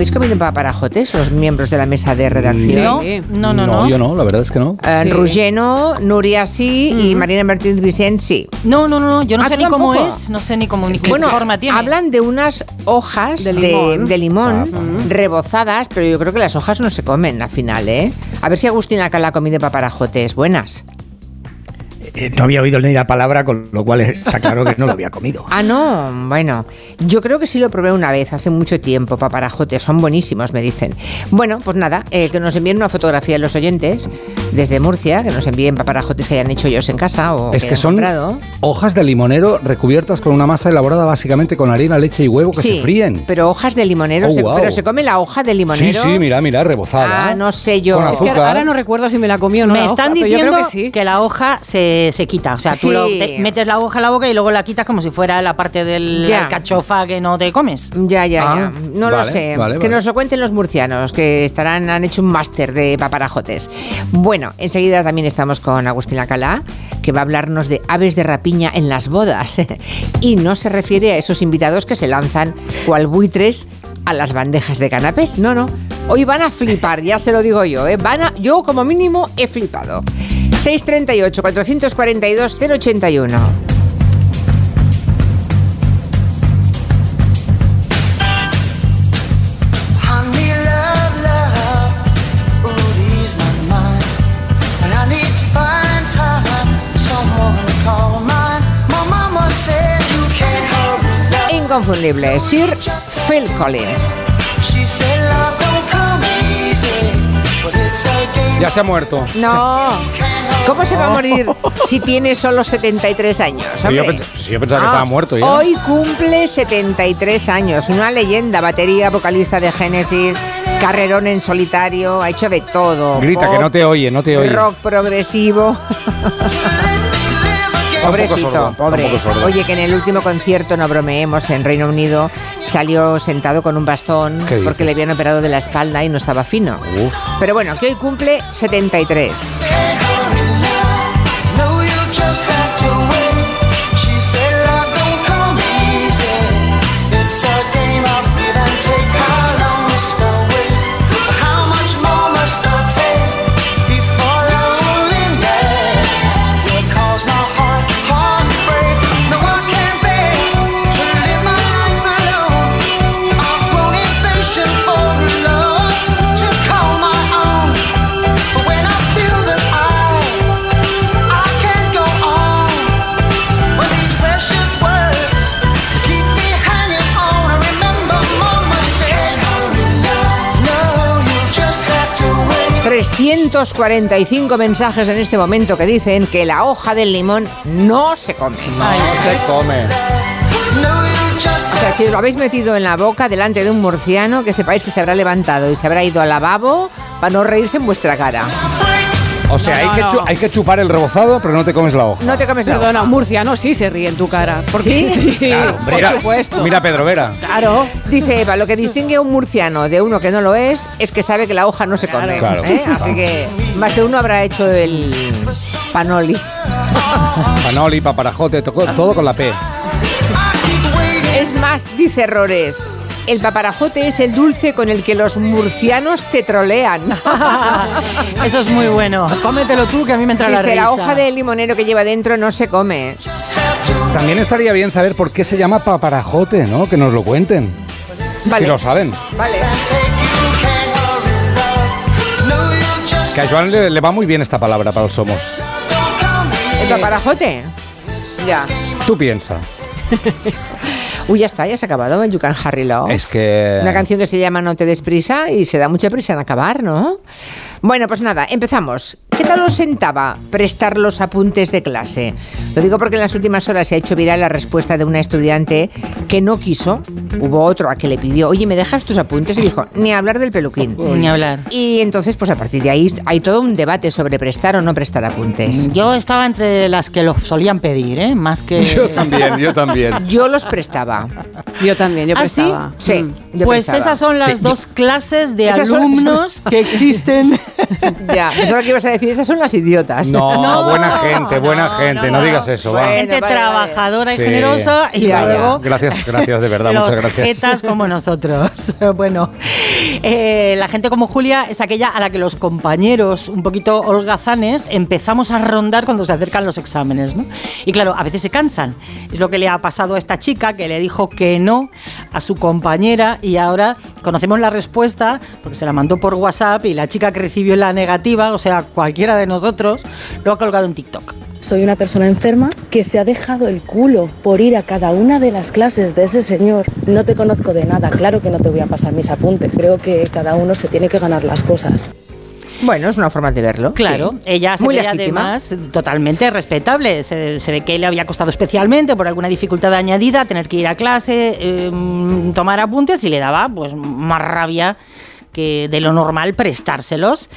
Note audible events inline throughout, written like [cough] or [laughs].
¿Habéis comido paparajotes los miembros de la mesa de redacción? No, Sí. no, no, no. yo no, la verdad es que no. Eh, Sí. Rugeno, Nuria sí y Marina Martínez Vicente sí. No, no, no, yo no Ah, sé ¿tú ni cómo tampoco? es, no sé ni cómo ni qué Bueno, forma tiene. hablan de unas hojas de De limón, limón rebozadas, pero yo creo que las hojas no se comen al final, ¿eh? A ver si Agustín acá la comido paparajotes. Buenas. Eh, no había oído ni la palabra, con lo cual está claro que no lo había comido. Ah, no, bueno, yo creo que sí lo probé una vez, hace mucho tiempo, paparajotes, son buenísimos, me dicen. Bueno, pues nada, eh, que nos envíen una fotografía de los oyentes desde Murcia, que nos envíen paparajotes que hayan hecho ellos en casa o Es que, que son comprado. hojas de limonero recubiertas con una masa elaborada básicamente con harina, leche y huevo que sí, se fríen. pero hojas de limonero, Oh, se- wow. pero se come la hoja de Sí, limonero. sí, mira, mira, rebozada. Ah, no sé yo. Con Es que ahora no recuerdo si me la comí o no. Me la hoja, están diciendo que sí. la hoja se, se quita. O sea, tú lo- te metes la hoja en la boca y luego la quitas como si fuera la parte de Ya. la cachofa que no te comes. Ya, ya, Ah, ya. No lo sé. vale, que vale. nos lo cuenten los murcianos, que estarán, han hecho un máster de paparajotes. Bueno, enseguida también estamos con Agustín Alcalá, que va a hablarnos de aves de rapiña en las bodas. [laughs] y no se refiere a esos invitados que se lanzan cual buitres a las bandejas de canapés. No, no. Hoy van a flipar, ya se lo digo yo. ¿eh? Van a, yo, como mínimo, he flipado. 638 Inconfundible, Sir Phil Collins. Ya se ha muerto. No. ¿Cómo se va a morir si tiene solo 73 años? Yo, hombre? pens- sí, yo pensaba que Ah, estaba muerto ya. Hoy cumple 73 años. Una leyenda, batería, vocalista de Génesis, carrerón en solitario, ha hecho de todo. Grita, que no te oye, no te oye. Rock progresivo. [laughs] Pobrecito, sordo, pobre. Oye, que en el último concierto, no bromeemos, en Reino Unido salió sentado con un bastón porque le habían operado de la espalda y no estaba fino. Uf. Pero bueno, que hoy cumple 73. 345 mensajes en este momento que dicen que la hoja del limón no se come. Se come. No, you just O sea, si os lo habéis metido en la boca delante de un murciano, que sepáis que se habrá levantado y se habrá ido al lavabo para no reírse en vuestra cara. O sea, No, hay, no, que no. hay que chupar el rebozado, pero no te comes la hoja. No te comes la hoja. Perdona, un murciano sí se ríe en tu cara. Porque ¿Sí? sí, Claro, por mira, supuesto. Mira Pedro Vera. Claro. Dice Eva, lo que distingue a un murciano de uno que no lo es, es que sabe que la hoja no se come. Claro. ¿eh? Así que más de uno habrá hecho el panoli. [laughs] Panoli, paparajote, to- todo con la P. Es más, dice Errores, el paparajote es el dulce con el que los murcianos te trolean. [laughs] Eso es muy bueno. Cómetelo tú que a mí me entra la risa. la hoja de limonero que lleva dentro no se come. También estaría bien saber por qué se llama paparajote, ¿no? Que nos lo cuenten. Vale. Si lo saben. Vale. Que a Joan le, le va muy bien esta palabra para los somos. ¿El paparajote? Ya. Tú piensa. [laughs] Uy, ya está, ya se ha acabado el You Can Harry Love. Es que... Una canción que se llama No te des prisa y se da mucha prisa en acabar, ¿no? Bueno, pues nada, empezamos. ¿Qué tal os sentaba prestar los apuntes de clase? Lo digo porque en las últimas horas se ha hecho viral la respuesta de una estudiante que no quiso. Hubo otro a que le pidió, oye, ¿me dejas tus apuntes? Y dijo, ni hablar del peluquín. Ni hablar. Y entonces, pues a partir de ahí hay todo un debate sobre prestar o no prestar apuntes. Yo estaba entre las que lo solían pedir, ¿eh? Más que... [laughs] Yo también, yo también. Yo los prestaba. Yo también, yo ¿Ah, sí? Sí, Mm. yo pues prestaba. esas son las Sí, yo- dos clases de Esas son- alumnos [laughs] que existen Ya, pensaba que ibas a decir, esas son las idiotas. No, [laughs] No, buena gente, buena no, gente, no, no, no. digas eso, va. Bueno, Gente vale, vale. trabajadora y Sí. generosa y luego Gracias, gracias, de verdad, [laughs] los muchas gracias. jetas como nosotros. [laughs] bueno, eh, la gente como Julia es aquella a la que los compañeros un poquito holgazanes empezamos a rondar cuando se acercan los exámenes, ¿no? Y claro, a veces se cansan. Es lo que le ha pasado a esta chica que le dijo que no a su compañera y ahora conocemos la respuesta porque se la mandó por WhatsApp y la chica que recibió la negativa, o sea, cualquiera de nosotros, lo ha colgado en TikTok. Soy una persona enferma que se ha dejado el culo por ir a cada una de las clases de ese señor. No te conozco de nada, claro que no te voy a pasar mis apuntes. Creo que cada uno se tiene que ganar las cosas. Bueno, es una forma de verlo. Claro, sí. ella se Muy ve legítima. además totalmente respetable. Se, se ve que le había costado especialmente por alguna dificultad añadida tener que ir a clase, eh, tomar apuntes y le daba pues más rabia que de lo normal prestárselos.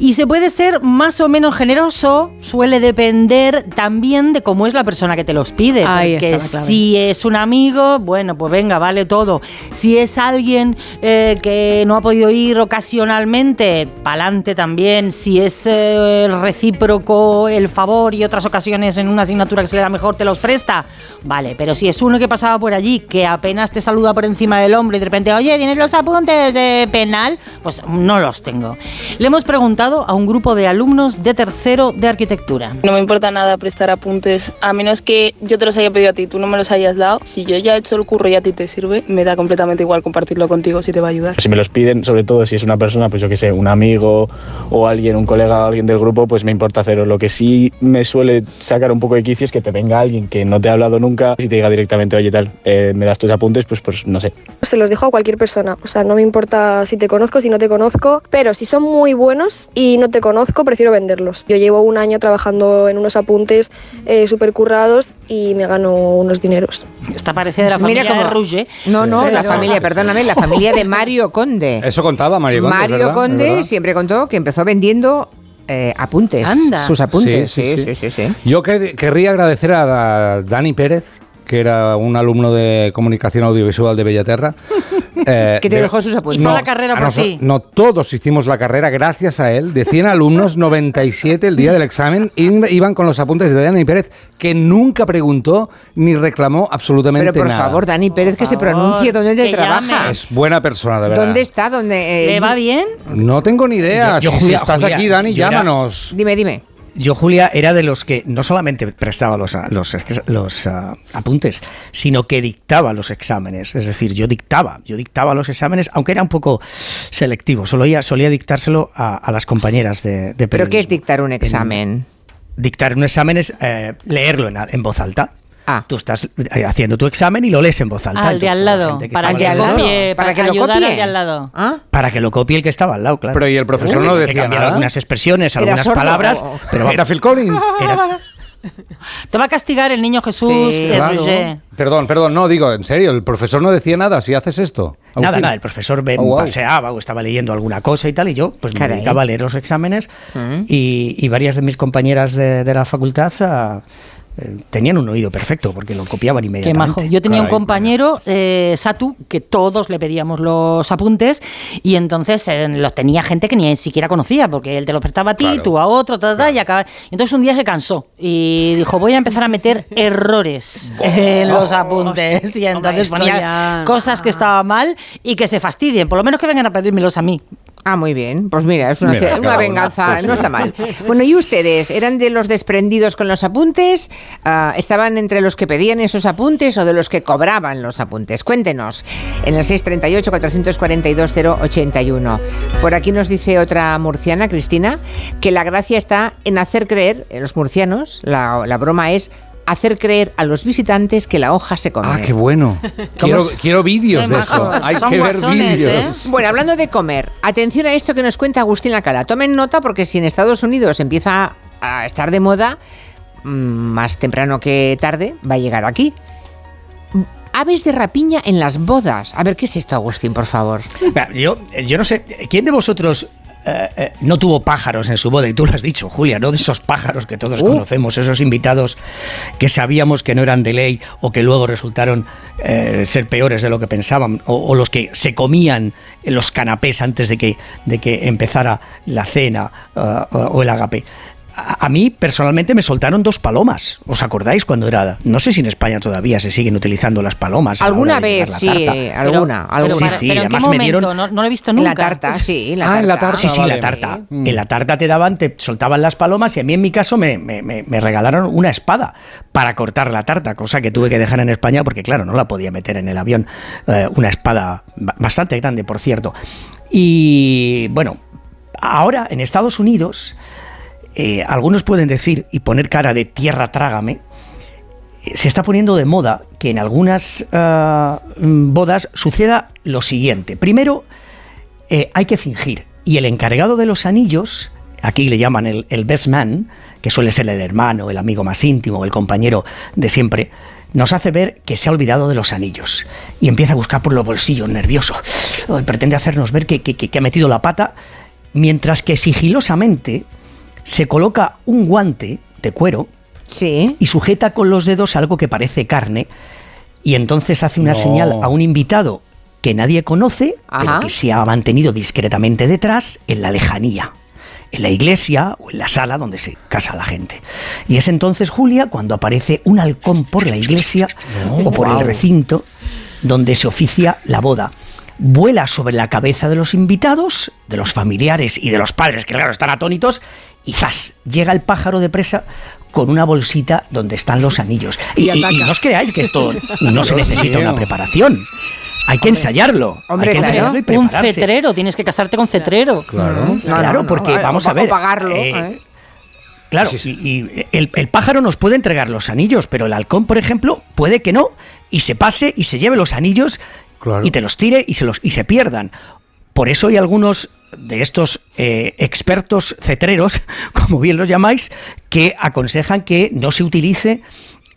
Y se puede ser más o menos generoso, suele depender también de cómo es la persona que te los pide. Clave. si es un amigo, bueno, pues venga, vale todo. Si es alguien eh, que no ha podido ir ocasionalmente, pa'lante también. Si es eh, recíproco el favor y otras ocasiones en una asignatura que se le da mejor te los presta, vale. Pero si es uno que pasaba por allí, que apenas te saluda por encima del hombro y de repente, oye, ¿tienes los apuntes de penal? Pues no los tengo. Le hemos preguntado a un grupo de alumnos de tercero de arquitectura. No me importa nada prestar apuntes, a menos que yo te los haya pedido a ti, tú no me los hayas dado. Si yo ya he hecho el curro y a ti te sirve, me da completamente igual compartirlo contigo si te va a ayudar. Si me los piden, sobre todo si es una persona, pues yo que sé, un amigo o alguien, un colega o alguien del grupo, pues me importa hacerlo. Lo que sí me suele sacar un poco de quicio es que te venga alguien que no te ha hablado nunca y te diga directamente, oye tal, eh, me das tus apuntes, pues, pues no sé. Se los dejo a cualquier persona. O sea, no me importa si te conozco, si no te conozco, pero si son muy buenos y no te conozco, prefiero venderlos. Yo llevo un año trabajando en unos apuntes eh, súper currados y me gano unos dineros. Esta parece de la familia Mira cómo- de Rouget. No, no, la familia, perdóname, la familia de Mario Conde. [laughs] Eso contaba Mario Conde, Mario ¿verdad? Conde ¿verdad? siempre contó que empezó vendiendo eh, apuntes. Anda. Sus apuntes. Sí, Sí, sí, sí, sí. sí. sí. Yo que- querría agradecer a Da- Dani Pérez, que era un alumno de comunicación audiovisual de Bellaterra. [laughs] eh, Que te de- dejó sus apuntes. Hizo la carrera por ti. No, todos hicimos la carrera gracias a él. De 100 alumnos, [laughs] 97 el día del examen iban con los apuntes de Dani Pérez, que nunca preguntó ni reclamó absolutamente Pero por nada. favor, Dani Pérez, que se pronuncie dónde que trabaja. llame. Es buena persona, de verdad. ¿Dónde está? ¿Dónde, eh, ¿Le va bien? No tengo ni idea. Yo- yo, si Julia, estás Julia, aquí, Dani, era- llámanos. Dime, dime. Yo, Julia, era de los que no solamente prestaba los, los, los, apuntes, sino que dictaba los exámenes. Es decir, yo dictaba, yo dictaba los exámenes, aunque era un poco selectivo. Solía, solía dictárselo a, a las compañeras de, de ¿Pero qué es dictar un examen? Dictar un examen es eh, leerlo en, en voz alta. Ah. Tú estás eh, haciendo tu examen y lo lees en voz alta. Al de al lado, que para ¿Al estaba de al alrededor- lado? copie, ¿Para para que lo copie? de al lado. ¿Ah? Para que lo copie el que estaba al lado, claro. Pero ¿y el profesor no Que decía nada? algunas expresiones, ¿Era algunas sordo palabras, o- [laughs] pero ¿Era Phil Collins? [laughs] era- Te va a castigar el niño Jesús Sí, de Claro. Perdón, perdón, no, digo, en serio, el profesor no decía nada si haces esto. Nada, Agustín. nada, el profesor ve- Oh, wow. paseaba o estaba leyendo alguna cosa y tal, y yo pues me dedicaba a leer los exámenes Mm. y, y varias de mis compañeras de, de la facultad ah, eh, tenían un oído perfecto porque lo copiaban Qué inmediatamente. majo. Yo tenía un compañero, eh, Satu, que todos le pedíamos los apuntes y entonces eh, los tenía gente que ni siquiera conocía porque él te los prestaba a ti, Claro. tú a otro, ta, ta, y acaba- y Entonces un día se cansó y dijo, voy a empezar a meter [laughs] errores en los apuntes. Y entonces ponía cosas que estaban mal y que se fastidien. Por lo menos que vengan a pedírmelos a mí. Ah, muy bien. Pues mira, es una, Mira, una cada una, venganza, pues no está mal. Bueno, ¿y ustedes? ¿Eran de los desprendidos con los apuntes? Ah, ¿Estaban entre los que pedían esos apuntes o de los que cobraban los apuntes? Cuéntenos en el 638-442-081. Por aquí nos dice otra murciana, Cristina, que la gracia está en hacer creer, en los murcianos, la, la broma es hacer creer a los visitantes que la hoja se come. Ah, qué bueno. [laughs] Quiero, quiero vídeos de eso. Hay Son que ver guasones, vídeos. ¿eh? Bueno, hablando de comer, atención a esto que nos cuenta Agustín Lacara. Tomen nota porque si en Estados Unidos empieza a estar de moda, mm, más temprano que tarde, va a llegar aquí. Mm, Aves de rapiña en las bodas. A ver, ¿qué es esto, Agustín, por favor? Yo, yo no sé, ¿quién de vosotros eh, eh, no tuvo pájaros en su boda, y tú lo has dicho, Julia, no de esos pájaros que todos conocemos, esos invitados que sabíamos que no eran de ley o que luego resultaron eh, ser peores de lo que pensaban, o, o los que se comían en los canapés antes de que, de que empezara la cena o el agape. A, a mí personalmente me soltaron dos palomas. ¿Os acordáis cuando era? No sé si en España todavía se siguen utilizando las palomas. Alguna vez, sí, tarta. alguna, Pero, alguna. Sí, sí, pero ¿en qué además me dieron- No, no lo he visto En nunca. la tarta, sí, la Ah, en la tarta. Sí, sí, vale. la tarta. Mm. En la tarta te daban, te soltaban las palomas y a mí en mi caso me, me- me- me regalaron una espada para cortar la tarta, cosa que tuve que dejar en España porque claro, no la podía meter en el avión. Eh, una espada ba- bastante grande, por cierto. Y bueno, ahora en Estados Unidos, eh, algunos pueden decir y poner cara de tierra trágame, eh, se está poniendo de moda que en algunas ah, mm, bodas suceda lo siguiente. Primero, eh, hay que fingir. Y el encargado de los anillos, aquí le llaman el, best man, que suele ser el hermano, el amigo más íntimo, el compañero de siempre, nos hace ver que se ha olvidado de los anillos. Y empieza a buscar por los bolsillos, nervioso. Pretende hacernos ver que ha metido la pata, mientras que sigilosamente se coloca un guante de cuero Sí. y sujeta con los dedos algo que parece carne y entonces hace una No. señal a un invitado que nadie conoce, Ajá. pero que se ha mantenido discretamente detrás en la lejanía, en la iglesia o en la sala donde se casa la gente. Y es entonces Julia cuando aparece un halcón por la iglesia o por el recinto donde se oficia la boda. Vuela sobre la cabeza de los invitados, de los familiares y de los padres, que claro, están atónitos, y ¡zas! Llega el pájaro de presa con una bolsita donde están los anillos. Y, no os creáis que esto [laughs] no se necesita una preparación. Hay que ensayarlo. Hombre, hay que claro. ensayarlo y Un cetrero, tienes que casarte con cetrero. Claro. No, Claro, no, no, porque vamos a ver. O pagarlo. eh, ¿eh? Claro, Sí, sí. y, y el, el pájaro nos puede entregar los anillos, pero el halcón, por ejemplo, puede que no, y se pase y se lleve los anillos Claro. y te los tire y se, los, y se pierdan. Por eso hay algunos de estos eh, expertos cetreros, [laughs] como bien los llamáis, que aconsejan que no se utilice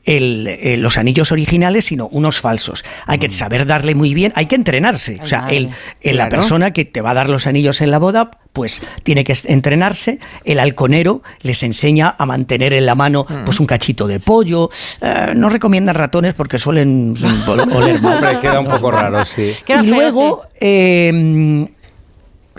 el, eh, los anillos originales, sino unos falsos. Hay Mm. que saber darle muy bien, hay que entrenarse. o sea, el, la persona que te va a dar los anillos en la boda, pues tiene que entrenarse. El halconero les enseña a mantener en la mano Mm. pues un cachito de pollo. Eh, no recomiendan ratones porque suelen [laughs] ol- oler mal. Hombre, queda un poco raro, sí. Queda y luego eh,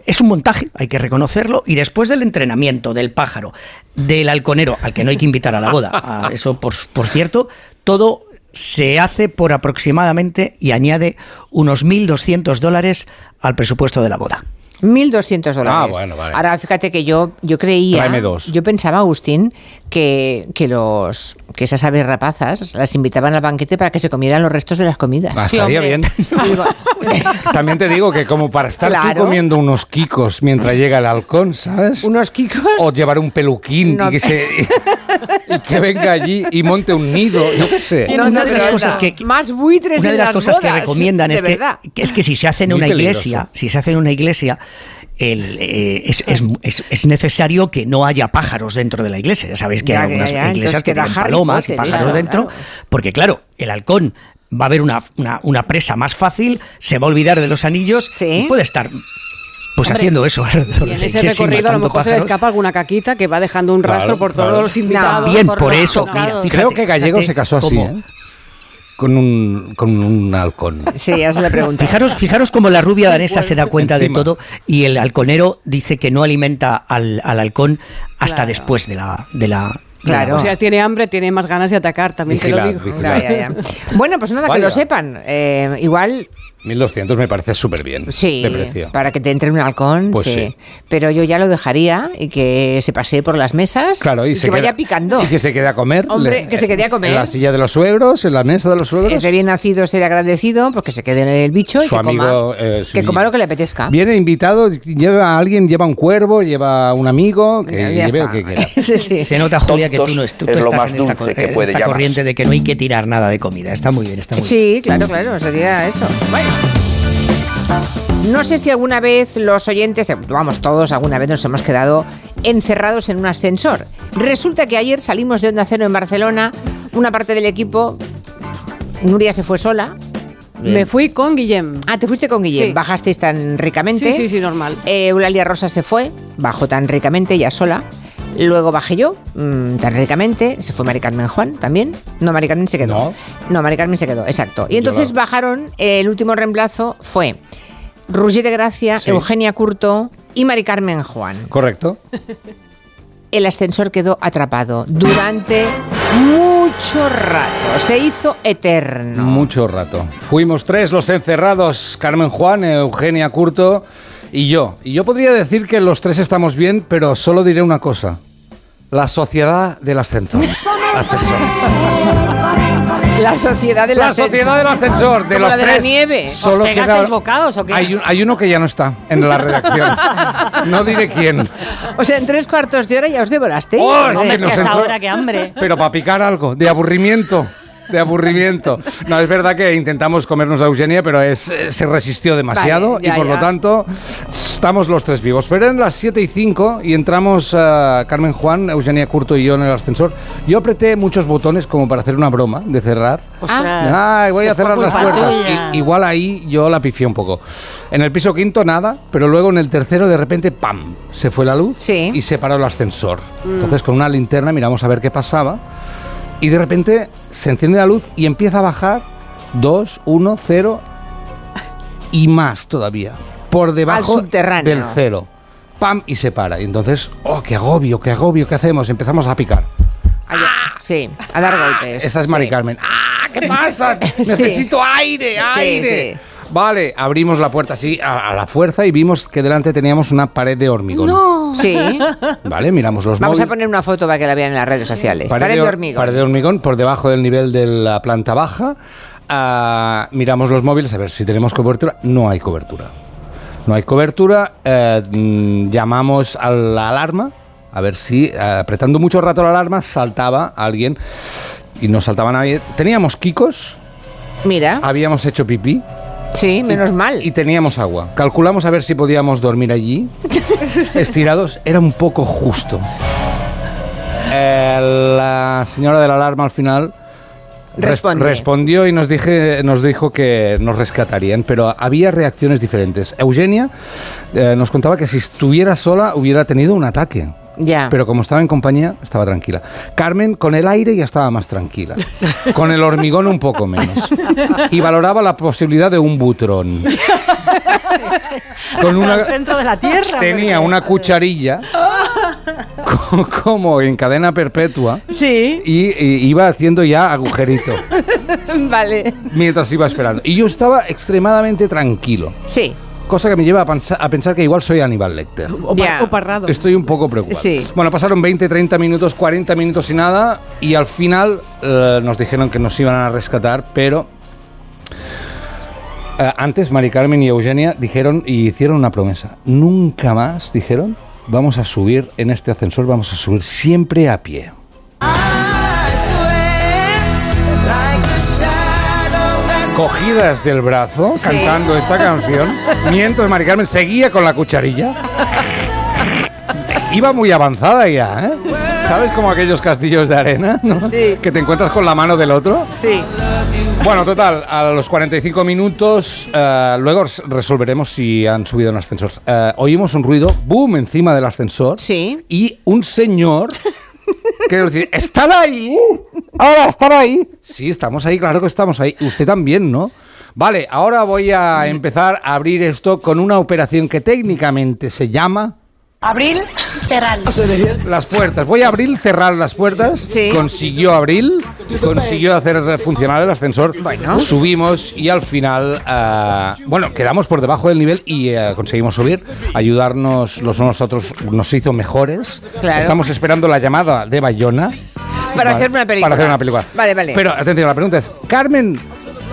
es un montaje, hay que reconocerlo, y después del entrenamiento del pájaro, del halconero, al que no hay que invitar a la boda, a eso por, por cierto, todo se hace por aproximadamente y añade unos 1.200 dólares al presupuesto de la boda. 1.200 dólares. Ah, bueno, vale. Ahora, fíjate que yo, yo creía, yo pensaba, Agustín, que, que, los, que esas aves rapazas las invitaban al banquete para que se comieran los restos de las comidas. Ah, Sí, estaría hombre. bien. [laughs] Digo, [laughs] También te digo que como para estar Claro. tú comiendo unos quicos mientras llega el halcón, ¿sabes? unos kikos. O llevar un peluquín No. y, que se, y que venga allí y monte un nido, yo qué sé. Una de las cosas que- Más buitres Una de en las las cosas que recomiendan es que, es que si se hace en Muy una peligroso. iglesia, si se hace en una iglesia, el, eh, es, es- es- es necesario que no haya pájaros dentro de la iglesia. Ya sabéis que Ya, hay algunas ya, iglesias que tienen palomas y pájaros eso, dentro, claro. porque claro, el halcón va a ver una, una, una presa más fácil, se va a olvidar de los anillos Sí. y puede estar pues Hombre, haciendo eso Y en ese recorrido a lo mejor se le escapa alguna caquita que va dejando un Claro, rastro por claro. todos los invitados. Bien, por eso, mira, fíjate, Creo que Gallego fíjate se casó así, ¿eh? Con un, con un halcón. Sí, ya se le pregunté. Fijaros, fijaros cómo la rubia danesa se da cuenta Encima. de todo y el halconero dice que no alimenta al, al halcón hasta Claro. después de la, de la, Claro. O sea, tiene hambre, tiene más ganas de atacar, también Vigilar, te lo digo. vigilar. Ya, ya, ya. Bueno, pues nada, que lo sepan. Eh, igual 1200 me parece súper bien Sí, de precio. para que te entre un halcón, Pues sí. sí. Pero yo ya lo dejaría y que se pasee por las mesas Claro, y, y se que vaya picando. Y que se quede a comer. Hombre, que se quede a comer. En la silla de los suegros, en la mesa de los suegros. Es de bien nacido ser agradecido porque se quede en el bicho y Su que, amigo, coma, eh, que coma lo que le apetezca. Viene invitado, lleva a alguien, lleva un cuervo, lleva un amigo, que Ya- ya lleve lo está. que quiera. [laughs] Sí, sí. Se nota, Julia, que tú, no es- tú- es tú lo estás más en esta, que puede esta corriente de que no hay que tirar nada de comida. Está muy bien, está muy bien. Sí, claro, claro, sería eso. Bueno. No sé si alguna vez los oyentes, eh, vamos, todos alguna vez nos hemos quedado encerrados en un ascensor. Resulta que ayer salimos de Onda Cero en Barcelona, una parte del equipo, Nuria se fue sola, Me fui con Guillem. Ah, te fuiste con Guillem. Sí. Bajasteis tan ricamente. Sí, sí, sí, normal. Eh, Eulalia Rosa se fue, bajó tan ricamente, ella sola. Luego bajé yo, mm, tan ricamente. Se fue Mari Carmen Juan también. No, Mari Carmen se quedó. No. No, Mari Carmen se quedó, exacto. Y Yo entonces la- bajaron, eh, el último reemplazo fue Roger de Gracia, Sí. Eugenia Curto y Mari Carmen Juan. Correcto. [laughs] El ascensor quedó atrapado durante mucho rato. Se hizo eterno. Mucho rato. Fuimos tres los encerrados, Carmen Juan, Eugenia Curto y yo. Y yo podría decir que los tres estamos bien, pero solo diré una cosa. La sociedad del ascensor. [laughs] Ascensor. La sociedad del La ascensor. sociedad del ascensor, de Como los la de la tres. nieve. ¿Os Solo pegasteis queda- bocados o qué? Hay, un- hay uno que ya no está en la redacción. [laughs] No diré quién. O sea, en tres cuartos de hora ya os devoraste. Oh, es que nos que esa entró- hora, qué hambre. Pero para picar algo, de aburrimiento. De aburrimiento. No, es verdad que intentamos comernos a Eugenia, pero es, eh, se resistió demasiado Vale, ya, y por ya. lo tanto estamos los tres vivos. Pero eran las 7 y 5 y entramos a Carmen Juan, Eugenia Curto y yo en el ascensor. Yo apreté muchos botones como para hacer una broma de cerrar. Ostras, Ay, voy a cerrar las puertas. I- igual ahí yo la pifié un poco. En el piso quinto nada, pero luego en el tercero de repente ¡pam! Se fue la luz Sí. y se paró el ascensor. Entonces con una linterna miramos a ver qué pasaba y de repente se enciende la luz y empieza a bajar 2, 1, 0 y más todavía. Por debajo del cero. ¡Pam! Y se para. Y entonces, ¡oh, qué agobio, qué agobio! ¿Qué hacemos? Empezamos a picar. Ay, Sí, a dar golpes. Esa es Mari Sí. Carmen. ¡Ah, qué pasa! [laughs] Sí. Necesito aire, aire. sí. Vale, abrimos la puerta así a, a la fuerza y vimos que delante teníamos una pared de hormigón. Sí. [laughs] Vale, miramos los Vamos a poner una foto para que la vean en las redes sociales. Pared, de hor- hormigón. pared de hormigón por debajo del nivel de la planta baja. Ah, miramos los móviles a ver si tenemos cobertura. No hay cobertura. No hay cobertura. eh, mm, llamamos a la alarma a ver si eh, apretando mucho rato la alarma saltaba alguien y no saltaba nadie. Teníamos kikos, Mira, habíamos hecho pipí sí, menos mal. y teníamos agua. Calculamos a ver si podíamos dormir allí, [laughs] estirados. Era un poco justo. Eh, la señora de la alarma al final Responde. respondió y nos, dije, nos dijo que nos rescatarían, pero había reacciones diferentes. Eugenia eh, nos contaba que si estuviera sola hubiera tenido un ataque. Ya. Pero como estaba en compañía, estaba tranquila. Carmen, con el aire ya estaba más tranquila. Con el hormigón un poco menos. Y valoraba la posibilidad de un butrón. Con una, centro de la tierra. tenía una cucharilla co- como en cadena perpetua Sí, y, y iba haciendo ya agujerito [laughs] vale. mientras iba esperando. Y yo estaba extremadamente tranquilo. Sí, Cosa que me lleva a, pensa- a pensar que igual soy Aníbal Lecter. O, o parrado. Estoy un poco preocupado. Sí. Bueno, pasaron 20, 30 minutos, 40 minutos y nada. Y al final eh, nos dijeron que nos iban a rescatar, pero eh, antes Mari Carmen y Eugenia dijeron y hicieron una promesa. Nunca más, dijeron, vamos a subir en este ascensor, vamos a subir siempre a pie. Cogidas del brazo, Sí. cantando esta canción, mientras Mari Carmen seguía con la cucharilla. Iba muy avanzada ya, ¿eh? ¿Sabes como aquellos castillos de arena? ¿no? Sí. Que te encuentras con la mano del otro. sí. Bueno, total, a los 45 minutos, eh, luego res- resolveremos si han subido en ascensor. Eh, oímos un ruido, boom, encima del ascensor. Sí. Y un señor [laughs] que nos dice, ¿están ahí? Ahora, ¿están ahí? Sí, estamos ahí, claro que estamos ahí. Usted también, ¿no? Vale, ahora voy a empezar a abrir esto con una operación que técnicamente se llama... Abril, cerral. Las puertas. Voy a abrir, cerrar las puertas. Sí. Consiguió abrir, consiguió hacer funcionar el ascensor. Bueno. Subimos y al final, ah, bueno, quedamos por debajo del nivel y eh, conseguimos subir. Ayudarnos los unos a otros nos hizo mejores. Claro. Estamos esperando la llamada de Bayona. Para Vale, hacer una película. Para hacer una película. Vale, vale. Pero atención, la pregunta es: ¿Carmen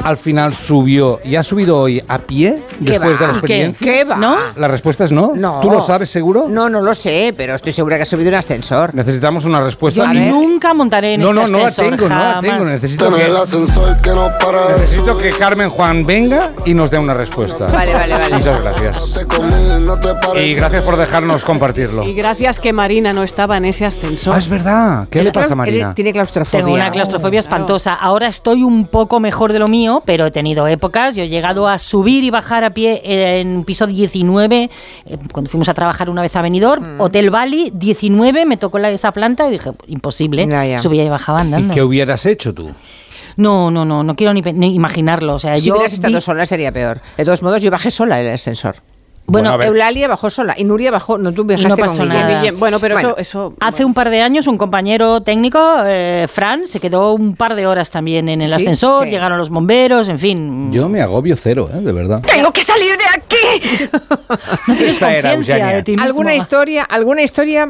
al final subió y ha subido hoy a pie ¿Qué después de la experiencia? ¿Qué va? ¿No? La respuesta es no. No. ¿Tú lo sabes seguro? No, no lo sé, pero estoy segura que ha subido un ascensor. Necesitamos una respuesta. Yo A ver. nunca montaré en No, ese no, no la ascensor, tengo, no la tengo. Necesito Tener el que, ascensor que no para necesito que Carmen Juan venga y nos dé una respuesta. Vale, vale, vale. Muchas gracias. No. Y gracias por dejarnos compartirlo. Y gracias que Marina no estaba en ese ascensor. Ah, es verdad. ¿Qué le pasa, clau- Marina? Tiene claustrofobia. Tengo una claustrofobia claro. espantosa. Ahora estoy un poco mejor de lo mío, pero he tenido épocas. Yo he llegado a subir y bajar a pie en piso 19, eh, cuando fuimos a trabajar una vez a Benidorm, Mm. Hotel Bali, 19, me tocó la- esa planta y dije, imposible. Ya, ya. Subía y bajaba ¿Y andando. qué hubieras hecho tú? No, no, no, no quiero ni, imaginarlo. O sea, Si yo hubieras estado vi- sola sería peor. De todos modos, yo bajé sola en el ascensor. Bueno. Eulalia bajó sola y Nuria bajó, no tú viajaste no con pasó Guillem. nada. Guillem, Bueno, pero Bueno, eso, eso Hace un par de años un compañero técnico, eh, Fran, se quedó un par de horas también en el Sí, ascensor, sí. llegaron los bomberos, en fin. Yo me agobio cero, ¿eh? de verdad. ¡Tengo que salir de aquí! [laughs] no tienes conciencia de ti mismo. ¿Alguna historia, alguna historia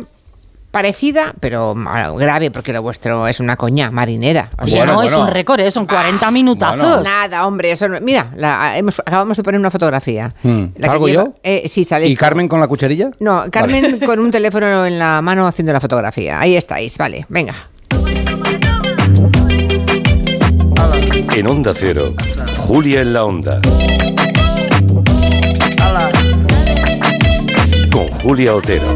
parecida, pero ah, grave, porque lo vuestro es una coña marinera? O sea, no, Bueno, es un récord, ¿eh? son 40 minutazos. bueno. Nada, hombre, eso no- Mira, la- hemos- acabamos de poner una fotografía. Hmm. La que ¿Salgo lleva- yo? eh, sí, sales ¿Y tú. Carmen con la cucharilla? No, Carmen Vale. [laughs] con un teléfono en la mano haciendo la fotografía. Ahí estáis, vale, venga. En Onda Cero, Julia en la Onda. Con Julia Otero.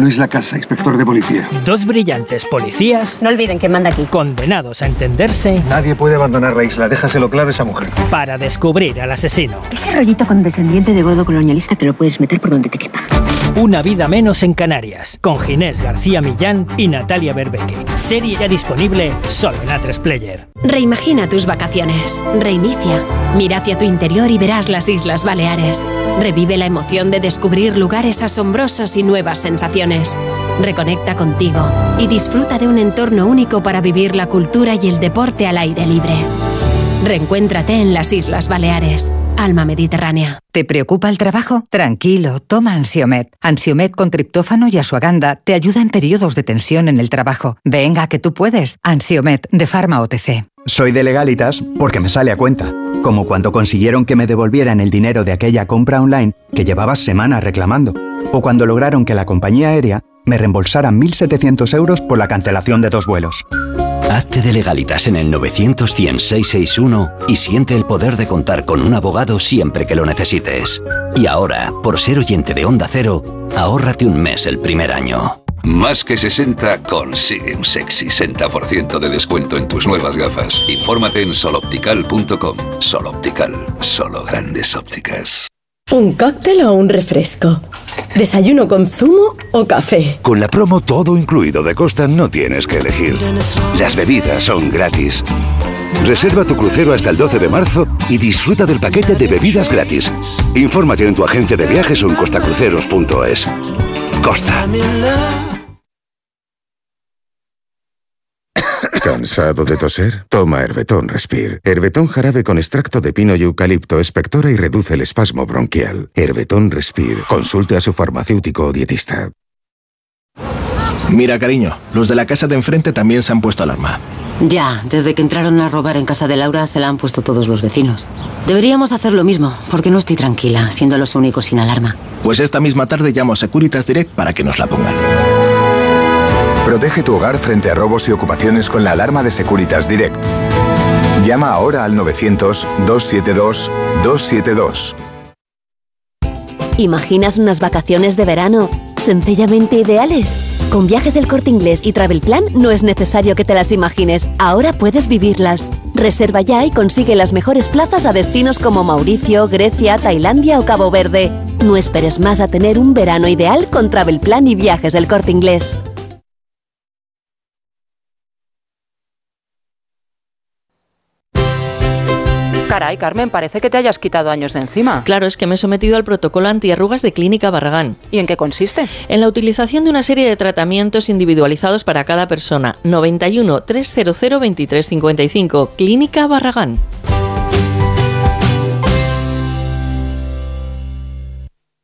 Luis La Casa, inspector de policía. Dos brillantes policías No olviden que manda aquí. condenados a entenderse Nadie puede abandonar la isla, déjaselo claro a esa mujer. para descubrir al asesino. Ese rollito condescendiente de godo colonialista te lo puedes meter por donde te quepa. Una vida menos en Canarias, con Ginés García Millán y Natalia Berbeque. Serie ya disponible solo en A3 Player. Reimagina tus vacaciones. Reinicia. Mira hacia tu interior y verás las Islas Baleares. Revive la emoción de descubrir lugares asombrosos y nuevas sensaciones. Reconecta contigo y disfruta de un entorno único para vivir la cultura y el deporte al aire libre. Reencuéntrate en las Islas Baleares. Alma Mediterránea. ¿Te preocupa el trabajo? Tranquilo, toma Ansiomet. Ansiomet con triptófano y asuaganda te ayuda en periodos de tensión en el trabajo. Venga, que tú puedes. Ansiomet de Pharma OTC. Soy de legalitas porque me sale a cuenta. Como cuando consiguieron que me devolvieran el dinero de aquella compra online que llevaba semanas reclamando. O cuando lograron que la compañía aérea me reembolsara 1.700 euros por la cancelación de dos vuelos. Hazte de legalitas en el 900 100 661 y siente el poder de contar con un abogado siempre que lo necesites. Y ahora, por ser oyente de Onda Cero, ahórrate un mes el primer año. Más que 60 consigue un sexy 60% de descuento en tus nuevas gafas. Infórmate en soloptical.com. Soloptical, solo grandes ópticas. ¿Un cóctel o un refresco? ¿Desayuno con zumo o café? Con la promo todo incluido de Costa no tienes que elegir. Las bebidas son gratis. Reserva tu crucero hasta el 12 de marzo y disfruta del paquete de bebidas gratis. Infórmate en tu agencia de viajes o en costacruceros.es. Costa. ¿Cansado de toser? Toma Herbetón Respire. Herbetón jarabe con extracto de pino y eucalipto espectora y reduce el espasmo bronquial. Herbetón Respire. Consulte a su farmacéutico o dietista. Mira, cariño, los de la casa de enfrente también se han puesto alarma. Ya, desde que entraron a robar en casa de Laura se la han puesto todos los vecinos. Deberíamos hacer lo mismo, porque no estoy tranquila, siendo los únicos sin alarma. Pues esta misma tarde llamo a Securitas Direct para que nos la pongan. Protege tu hogar frente a robos y ocupaciones con la alarma de Securitas Direct. Llama ahora al 900-272-272. ¿Imaginas unas vacaciones de verano sencillamente ideales? Con viajes del corte inglés y Travel Plan no es necesario que te las imagines, ahora puedes vivirlas. Reserva ya y consigue las mejores plazas a destinos como Mauricio, Grecia, Tailandia o Cabo Verde. No esperes más a tener un verano ideal con Travel Plan y viajes del corte inglés. Caray, Carmen, parece que te hayas quitado años de encima. Claro, es que me he sometido al protocolo antiarrugas de Clínica Barragán. ¿Y en qué consiste? En la utilización de una serie de tratamientos individualizados para cada persona. 91 300 2355. Clínica Barragán.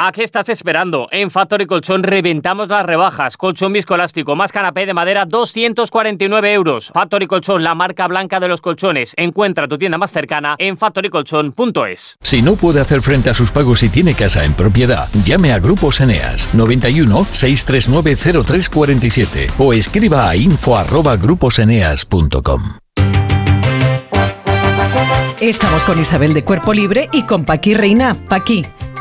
¿A qué estás esperando? En Factory Colchón reventamos las rebajas. Colchón viscoelástico más canapé de madera 249 euros. Factory Colchón, la marca blanca de los colchones. Encuentra tu tienda más cercana en factorycolchón.es. Si no puede hacer frente a sus pagos y tiene casa en propiedad, llame a Grupos Eneas 91 639 0347 o escriba a info arroba gruposeneas.com. Estamos con Isabel de Cuerpo Libre y con Paqui Reina. Paqui,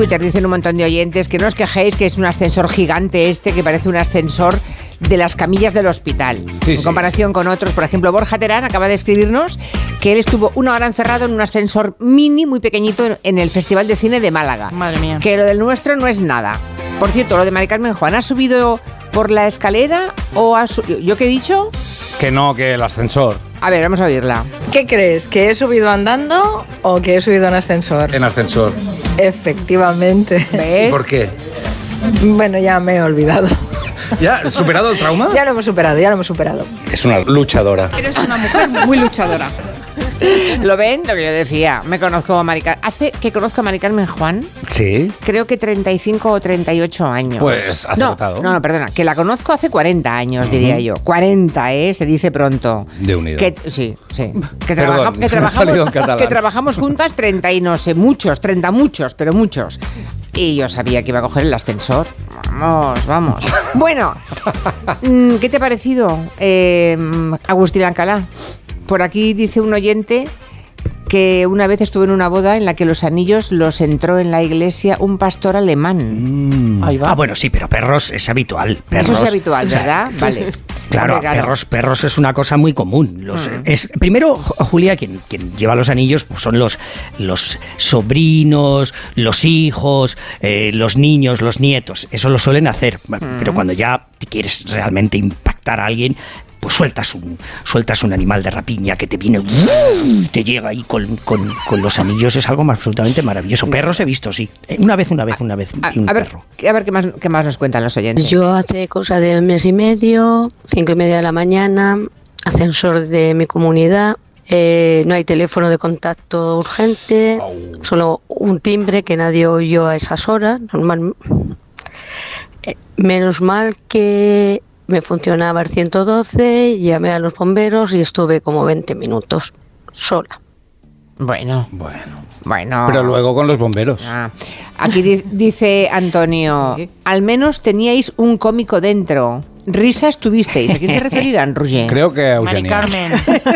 Twitter dicen un montón de oyentes que no os quejéis que es un ascensor gigante este que parece un ascensor de las camillas del hospital. Sí, en sí. comparación con otros, por ejemplo, Borja Terán acaba de escribirnos que él estuvo una hora encerrado en un ascensor mini muy pequeñito en- el Festival de Cine de Málaga. Madre mía. Que lo del nuestro no es nada. Por cierto, lo de Mari Carmen Juan, ¿ha subido por la escalera o ha subido? ¿Yo qué he dicho? Que no, que el ascensor. A ver, vamos a oírla. ¿Qué crees? ¿Que he subido andando o que he subido en ascensor? En ascensor. Efectivamente. ¿Ves? ¿Por qué? Bueno, ya me he olvidado. ¿Ya? ¿Superado el trauma? Ya lo hemos superado, ya lo hemos superado. Es una luchadora. Eres una mujer muy luchadora. [laughs] ¿Lo ven? Lo que yo decía. Me conozco a Mari Car- Hace que conozco a Mari Carmen Juan, Sí. creo que 35 o 38 años. Pues, no, acertado. no, no, perdona. Que la conozco hace 40 años, diría yo. 40, ¿eh? Se dice pronto. De unido. Que, sí, sí. Trabaja- [laughs] trabajamos, que trabajamos juntas 30 y no sé, muchos, 30 muchos, pero muchos. Y yo sabía que iba a coger el ascensor. Vamos, vamos. [laughs] Bueno, mm, ¿qué te ha parecido, eh, Agustín Alcalá? Por aquí dice un oyente que una vez estuvo en una boda en la que los anillos los entró en la iglesia un pastor alemán. Ah, bueno, sí, pero perros es habitual. Eso Perros, es habitual, [laughs] ¿verdad? Vale. Claro, Hombre, claro. Perros, perros es una cosa muy común. Los, Mm. es, primero, Ju- Julia, quien, quien lleva los anillos pues son los, los sobrinos, los hijos, eh, los niños, los nietos. Eso lo suelen hacer. Bueno, Mm. Pero cuando ya te quieres realmente impactar a alguien, pues sueltas un, sueltas un animal de rapiña que te viene y te llega ahí con, con- con los anillos. Es algo absolutamente maravilloso. Perros he visto, sí. Eh, Una vez, una vez, una vez. vi un A ver, perro. a ver qué, más, qué más nos cuentan los oyentes. Yo hace cosa de un mes y medio, cinco y media de la mañana, ascensor de mi comunidad, eh, no hay teléfono de contacto urgente, solo un timbre que nadie oyó a esas horas, normal. Eh, menos mal que me funcionaba el 112, llamé a los bomberos y estuve como 20 minutos sola. Bueno. Bueno. Bueno. Pero luego con los bomberos. Ah, Aquí di- dice Antonio, al menos teníais un cómico dentro. Risas tuvisteis. ¿A quién se referirán, Roger? Creo que a Eugenia. A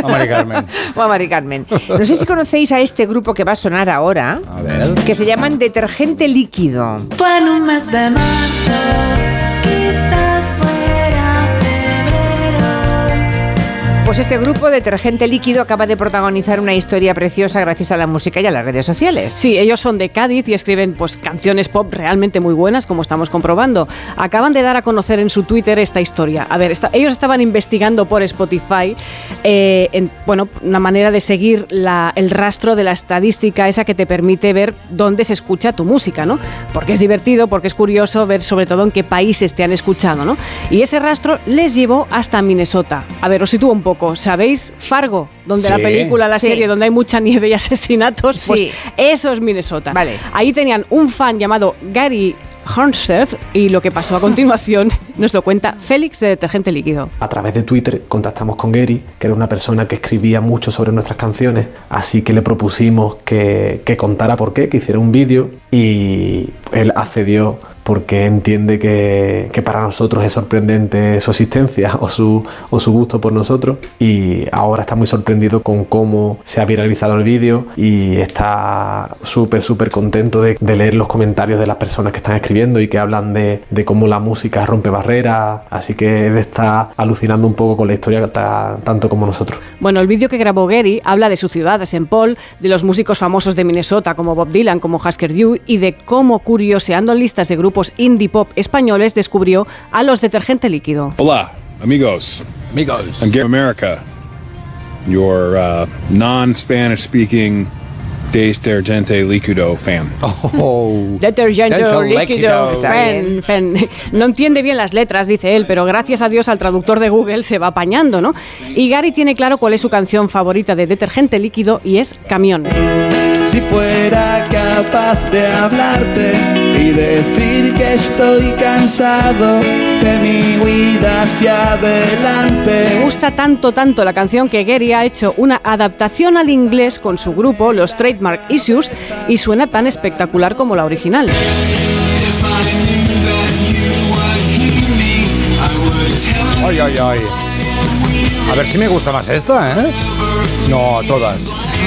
Mari Carmen. [laughs] O a Mari Carmen. No sé si conocéis a este grupo que va a sonar ahora, A ver. que se llaman Detergente Líquido. Fue de Pues este grupo Detergente Líquido acaba de protagonizar una historia preciosa gracias a la música y a las redes sociales. Sí, ellos son de Cádiz y escriben pues canciones pop realmente muy buenas, como estamos comprobando. Acaban de dar a conocer en su Twitter esta historia. A ver, ellos estaban investigando por Spotify, eh, en, bueno, una manera de seguir el rastro de la estadística esa que te permite ver dónde se escucha tu música, ¿no? Porque es divertido, porque es curioso ver sobre todo en qué países te han escuchado, ¿no? Y ese rastro les llevó hasta Minnesota. A ver, os sitúo un poco. ¿Sabéis Fargo? Donde la película, la Sí. serie, donde hay mucha nieve y asesinatos, pues Sí. eso es Minnesota. Vale. Ahí tenían un fan llamado Gary Hornseth y lo que pasó a continuación [laughs] nos lo cuenta Félix de Detergente Líquido. A través de Twitter contactamos con Gary, que era una persona que escribía mucho sobre nuestras canciones, así que le propusimos que, que contara por qué, que hiciera un vídeo y él accedió porque entiende que, que para nosotros es sorprendente su existencia [laughs] o su, o su gusto por nosotros y ahora está muy sorprendido con cómo se ha viralizado el vídeo y está súper súper contento de, de leer los comentarios de las personas que están escribiendo y que hablan de, de cómo la música rompe barreras, así que está alucinando un poco con la historia ta- tanto como nosotros. Bueno, el vídeo que grabó Gary habla de su ciudad, de St. Paul, de los músicos famosos de Minnesota como Bob Dylan, como Husker Du y de cómo, curioseando listas de grupos indie pop españoles, descubrió a los Detergente Líquido. Hola, amigos. Amigos. I'm America, your uh, non-Spanish speaking Detergente Liquido fan. Oh. Detergente Detergente líquido, líquido. fen, fen. No entiende bien las letras, dice él, pero gracias a Dios al traductor de Google se va apañando, ¿no? Y Gary tiene claro cuál es su canción favorita de detergente líquido y es Camión. Si fuera capaz de hablarte y decir que estoy cansado de mi huida hacia adelante. Me gusta tanto, tanto la canción que Gary ha hecho una adaptación al inglés con su grupo, los Trademark Issues, y suena tan espectacular como la original. Ay, ay, ay. A ver si me gusta más esta, ¿eh? No, todas.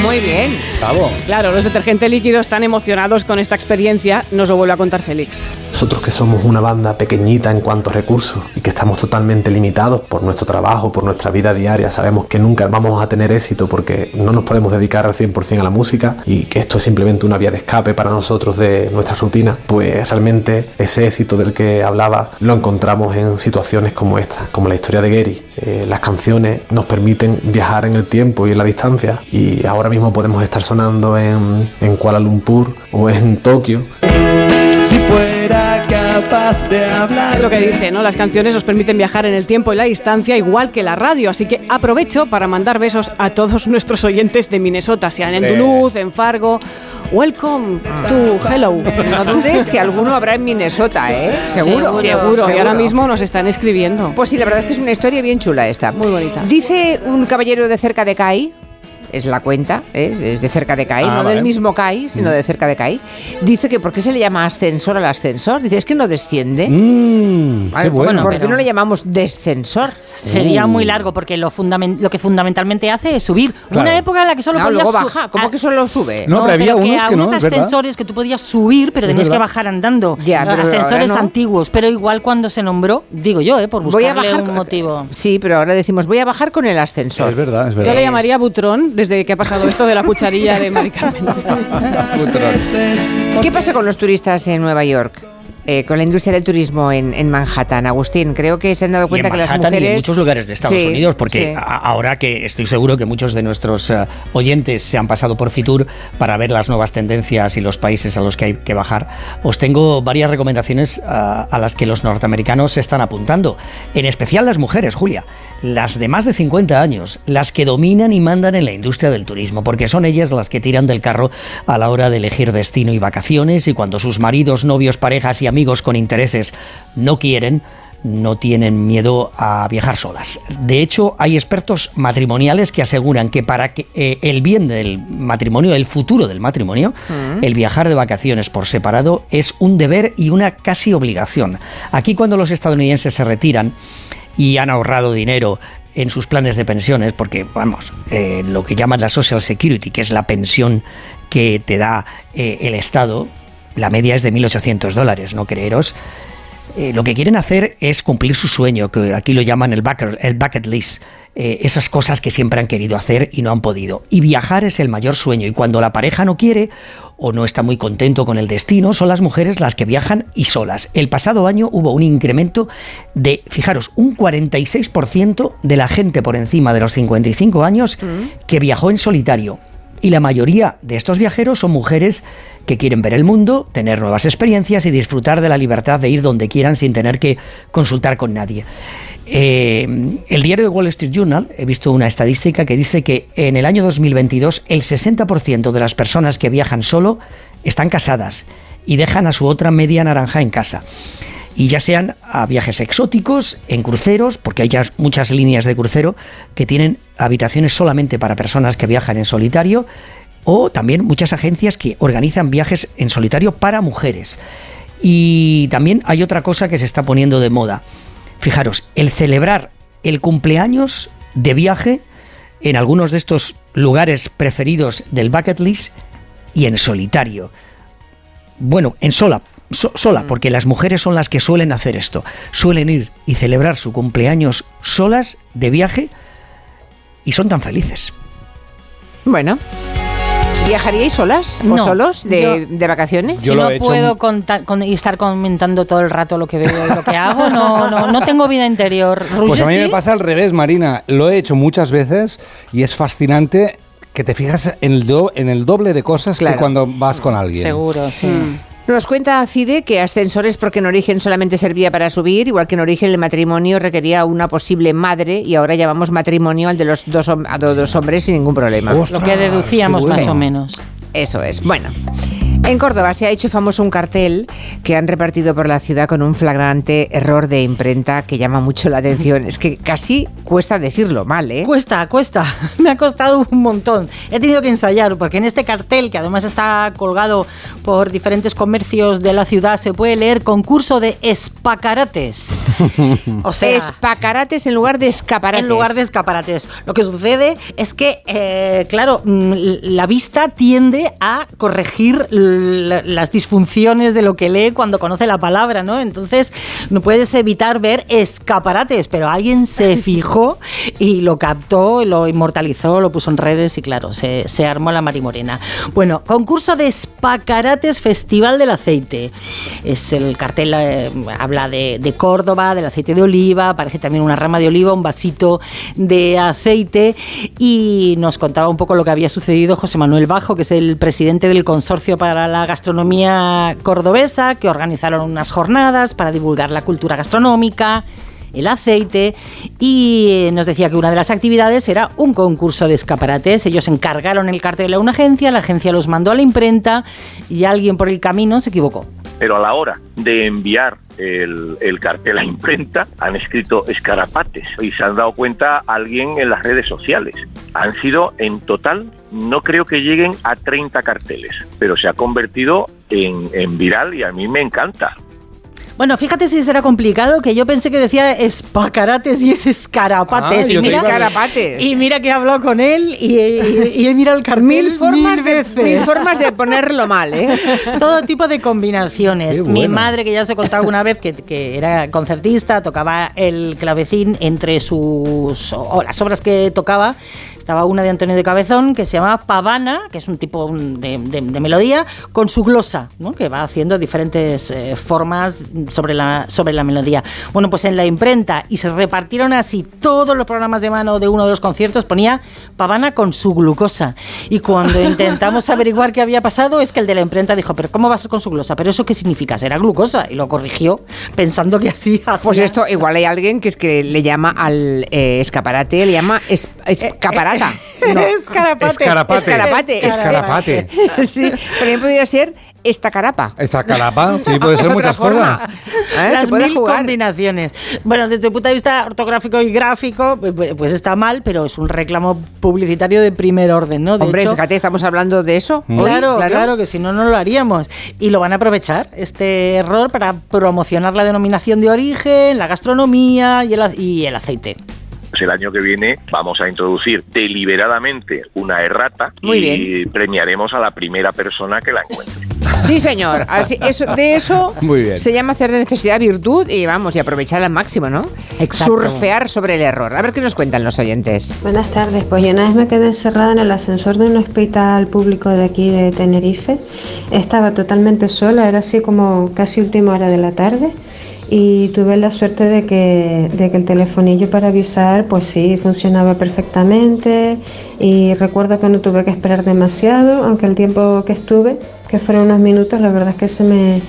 Muy bien. Bravo. Claro, los detergente líquido están emocionados con esta experiencia, nos lo vuelve a contar Félix. Nosotros que somos una banda pequeñita en cuanto a recursos y que estamos totalmente limitados por nuestro trabajo, por nuestra vida diaria, sabemos que nunca vamos a tener éxito porque no nos podemos dedicar al 100% a la música y que esto es simplemente una vía de escape para nosotros de nuestra rutina, pues realmente ese éxito del que hablaba lo encontramos en situaciones como esta, como la historia de Gary. Eh, las canciones nos permiten viajar en el tiempo y en la distancia y ahora mismo podemos estar sonando en, en Kuala Lumpur o en Tokio Si fuera capaz de hablar. Es lo que dice, ¿no? Las canciones nos permiten viajar en el tiempo y la distancia, igual que la radio. Así que aprovecho para mandar besos a todos nuestros oyentes de Minnesota, sean en. Duluth, en Fargo. Welcome to Hello. No dudes que alguno habrá en Minnesota, ¿eh? Seguro. Seguro. Y ahora mismo nos están escribiendo. Pues sí, la verdad es que es una historia bien chula esta. Muy bonita. Dice un caballero de cerca de CAI, es la cuenta, ¿eh? es de cerca de CAI, Ah, no vale. del mismo CAI, sino Mm. de cerca de CAI. Dice que ¿por qué se le llama ascensor al ascensor? Dice, es que no desciende. Mm, qué bueno. ¿Por qué pero- no le llamamos descensor? Sería Uh. muy largo porque lo, lo que fundamentalmente hace es subir. Claro. Una época en la que solo No, podías luego baja. ¿Cómo Ah, que solo sube? No, pero había unos a que no, verdad. ascensores que tú podías subir, pero tenías que bajar andando. Ya, pero ascensores no. antiguos, pero igual cuando se nombró, digo yo, eh, por Voy a buscarle bajar un motivo. Sí, pero ahora decimos, voy a bajar con el ascensor. Es verdad, es Yo le llamaría Butrón desde que ha pasado esto de la cucharilla de Mari Carmen. ¿Qué pasa con los turistas en Nueva York? Eh, con la industria del turismo en, en Manhattan, Agustín, creo que se han dado Y en cuenta que las Manhattan y mujeres en muchos lugares de Estados Sí, Unidos, porque sí. a- ahora que estoy seguro que muchos de nuestros eh, oyentes se han pasado por Fitur para ver las nuevas tendencias y los países a los que hay que bajar, os tengo varias recomendaciones ah, a las que los norteamericanos se están apuntando. En especial las mujeres, Julia, las de más de 50 años, las que dominan y mandan en la industria del turismo, porque son ellas las que tiran del carro a la hora de elegir destino y vacaciones y cuando sus maridos, novios, parejas y amigos con intereses no quieren, no tienen miedo a viajar solas. De hecho, hay expertos matrimoniales que aseguran que para que eh, el bien del matrimonio, el futuro del matrimonio, Mm. el viajar de vacaciones por separado es un deber y una casi obligación. Aquí cuando los estadounidenses se retiran y han ahorrado dinero en sus planes de pensiones, porque vamos, eh, lo que llaman la Social Security, que es la pensión que te da eh, el Estado, la media es de 1.800 dólares, no creeros. Eh, lo que quieren hacer es cumplir su sueño, que aquí lo llaman el bucket, el bucket list, eh, esas cosas que siempre han querido hacer y no han podido. Y viajar es el mayor sueño, y cuando la pareja no quiere o no está muy contento con el destino, son las mujeres las que viajan y solas. El pasado año hubo un incremento de, fijaros, un 46% de la gente por encima de los 55 años que viajó en solitario. Y la mayoría de estos viajeros son mujeres que quieren ver el mundo, tener nuevas experiencias y disfrutar de la libertad de ir donde quieran sin tener que consultar con nadie. Eh, el diario de Wall Street Journal, he visto una estadística que dice que en el año 2022 el 60% de las personas que viajan solo están casadas y dejan a su otra media naranja en casa. Y ya sean a viajes exóticos, en cruceros, porque hay ya muchas líneas de crucero que tienen habitaciones solamente para personas que viajan en solitario, o también muchas agencias que organizan viajes en solitario para mujeres. Y también hay otra cosa que se está poniendo de moda. Fijaros, el celebrar el cumpleaños de viaje en algunos de estos lugares preferidos del bucket list y en solitario. Bueno, en sola, so- sola, porque las mujeres son las que suelen hacer esto. Suelen ir y celebrar su cumpleaños solas de viaje y son tan felices. Bueno. ¿Viajaríais solas o No, solos de, yo- de vacaciones? Si no puedo contar- con- y estar comentando todo el rato lo que veo y lo que hago, no, no, no tengo vida interior. Pues a mí Roger, me sí? pasa al revés, Marina. Lo he hecho muchas veces y es fascinante que te fijas en el, do- en el doble de cosas Claro. que cuando vas con alguien. Seguro, sí. Nos cuenta Cide que ascensores porque en origen solamente servía para subir, igual que en origen el matrimonio requería una posible madre y ahora llamamos matrimonio al de los dos, a do- dos hombres sin ningún problema. Lo que deducíamos bueno. más o menos. Eso es. Bueno. En Córdoba se ha hecho famoso un cartel que han repartido por la ciudad con un flagrante error de imprenta que llama mucho la atención. Es que casi cuesta decirlo mal, ¿eh? Cuesta, cuesta. [laughs] Me ha costado un montón. He tenido que ensayar porque en este cartel, que además está colgado por diferentes comercios de la ciudad, se puede leer concurso de espacarates. [laughs] O sea, espacarates en lugar de escaparates. En lugar de escaparates. Lo que sucede es que, eh, claro, mm, la vista tiende a corregir las disfunciones de lo que lee cuando conoce la palabra, ¿no? Entonces, no puedes evitar ver escaparates, pero alguien se [laughs] fijó y lo captó, lo inmortalizó, lo puso en redes y, claro, se, se armó la marimorena. Bueno, concurso de espacarates Festival del Aceite. Es el cartel, eh, habla de, de Córdoba, del aceite de oliva, aparece también una rama de oliva, un vasito de aceite y nos contaba un poco lo que había sucedido José Manuel Bajo, que es el presidente del Consorcio para la Gastronomía Cordobesa, que organizaron unas jornadas para divulgar la cultura gastronómica el aceite y eh, nos decía que una de las actividades era un concurso de escaparates. Ellos encargaron el cartel a una agencia, la agencia los mandó a la imprenta y alguien por el camino se equivocó. pero a la hora de enviar el, el cartel a imprenta han escrito escarapates y se han dado cuenta alguien en las redes sociales. Han sido en total, no creo que lleguen a 30 carteles, pero se ha convertido en, en viral y a mí me encanta. Bueno, fíjate si será complicado, que yo pensé que decía espacarates y es escarapates. Ah, y, mira, Escarapates. y mira que he hablado con él y, y- y he mirado el cartel Mil formas, de, veces. mil formas de ponerlo mal, ¿eh? [laughs] Todo tipo de combinaciones. Mi madre, que ya se contaba alguna vez, que, que era concertista, tocaba el clavecín entre sus o las obras que tocaba. Estaba una de Antonio de Cabezón que se llamaba Pavana, que es un tipo de, de- de melodía, con su glosa, ¿no? que va haciendo diferentes eh, formas sobre la, sobre la melodía. Bueno, pues en la imprenta, y se repartieron así todos los programas de mano de uno de los conciertos, ponía Pavana con su glucosa. Y cuando [laughs] intentamos averiguar qué había pasado, es que el de la imprenta dijo, pero ¿cómo va a ser con su glosa? ¿Pero eso qué significa? Será glucosa. Y lo corrigió, pensando que así Pues esto, igual hay alguien que es que le llama al eh, escaparate, le llama es- escaparata. [laughs] No. Escarapate. Escarapate. Escarapate. [laughs] Sí, también podría ser esta carapa. Esta carapa, [laughs] sí, puede ser muchas forma. cosas. ¿Eh? Las mil jugar. combinaciones. Bueno, desde el punto de vista ortográfico y gráfico, pues, pues está mal, pero es un reclamo publicitario de primer orden, ¿no? De Hombre, hecho, fíjate, estamos hablando de eso. hoy, Claro, claro, que si no, no lo haríamos. Y lo van a aprovechar, este error, para promocionar la denominación de origen, la gastronomía y el, y el aceite. Pues el año que viene vamos a introducir deliberadamente una errata Muy y premiaremos a la primera persona que la encuentre. Sí, señor. Así- eso, de eso Muy bien. se llama hacer de necesidad virtud y vamos, y aprovecharla al máximo, ¿no? Exacto. Surfear sobre el error. A ver qué nos cuentan los oyentes. Buenas tardes, pues yo una vez me quedé encerrada en el ascensor de un hospital público de aquí de Tenerife. Estaba totalmente sola, era así como casi última hora de la tarde y tuve la suerte de que, de que el telefonillo para avisar pues sí funcionaba perfectamente y recuerdo que no tuve que esperar demasiado, aunque el tiempo que estuve, que fueron unos minutos, la verdad es que se me,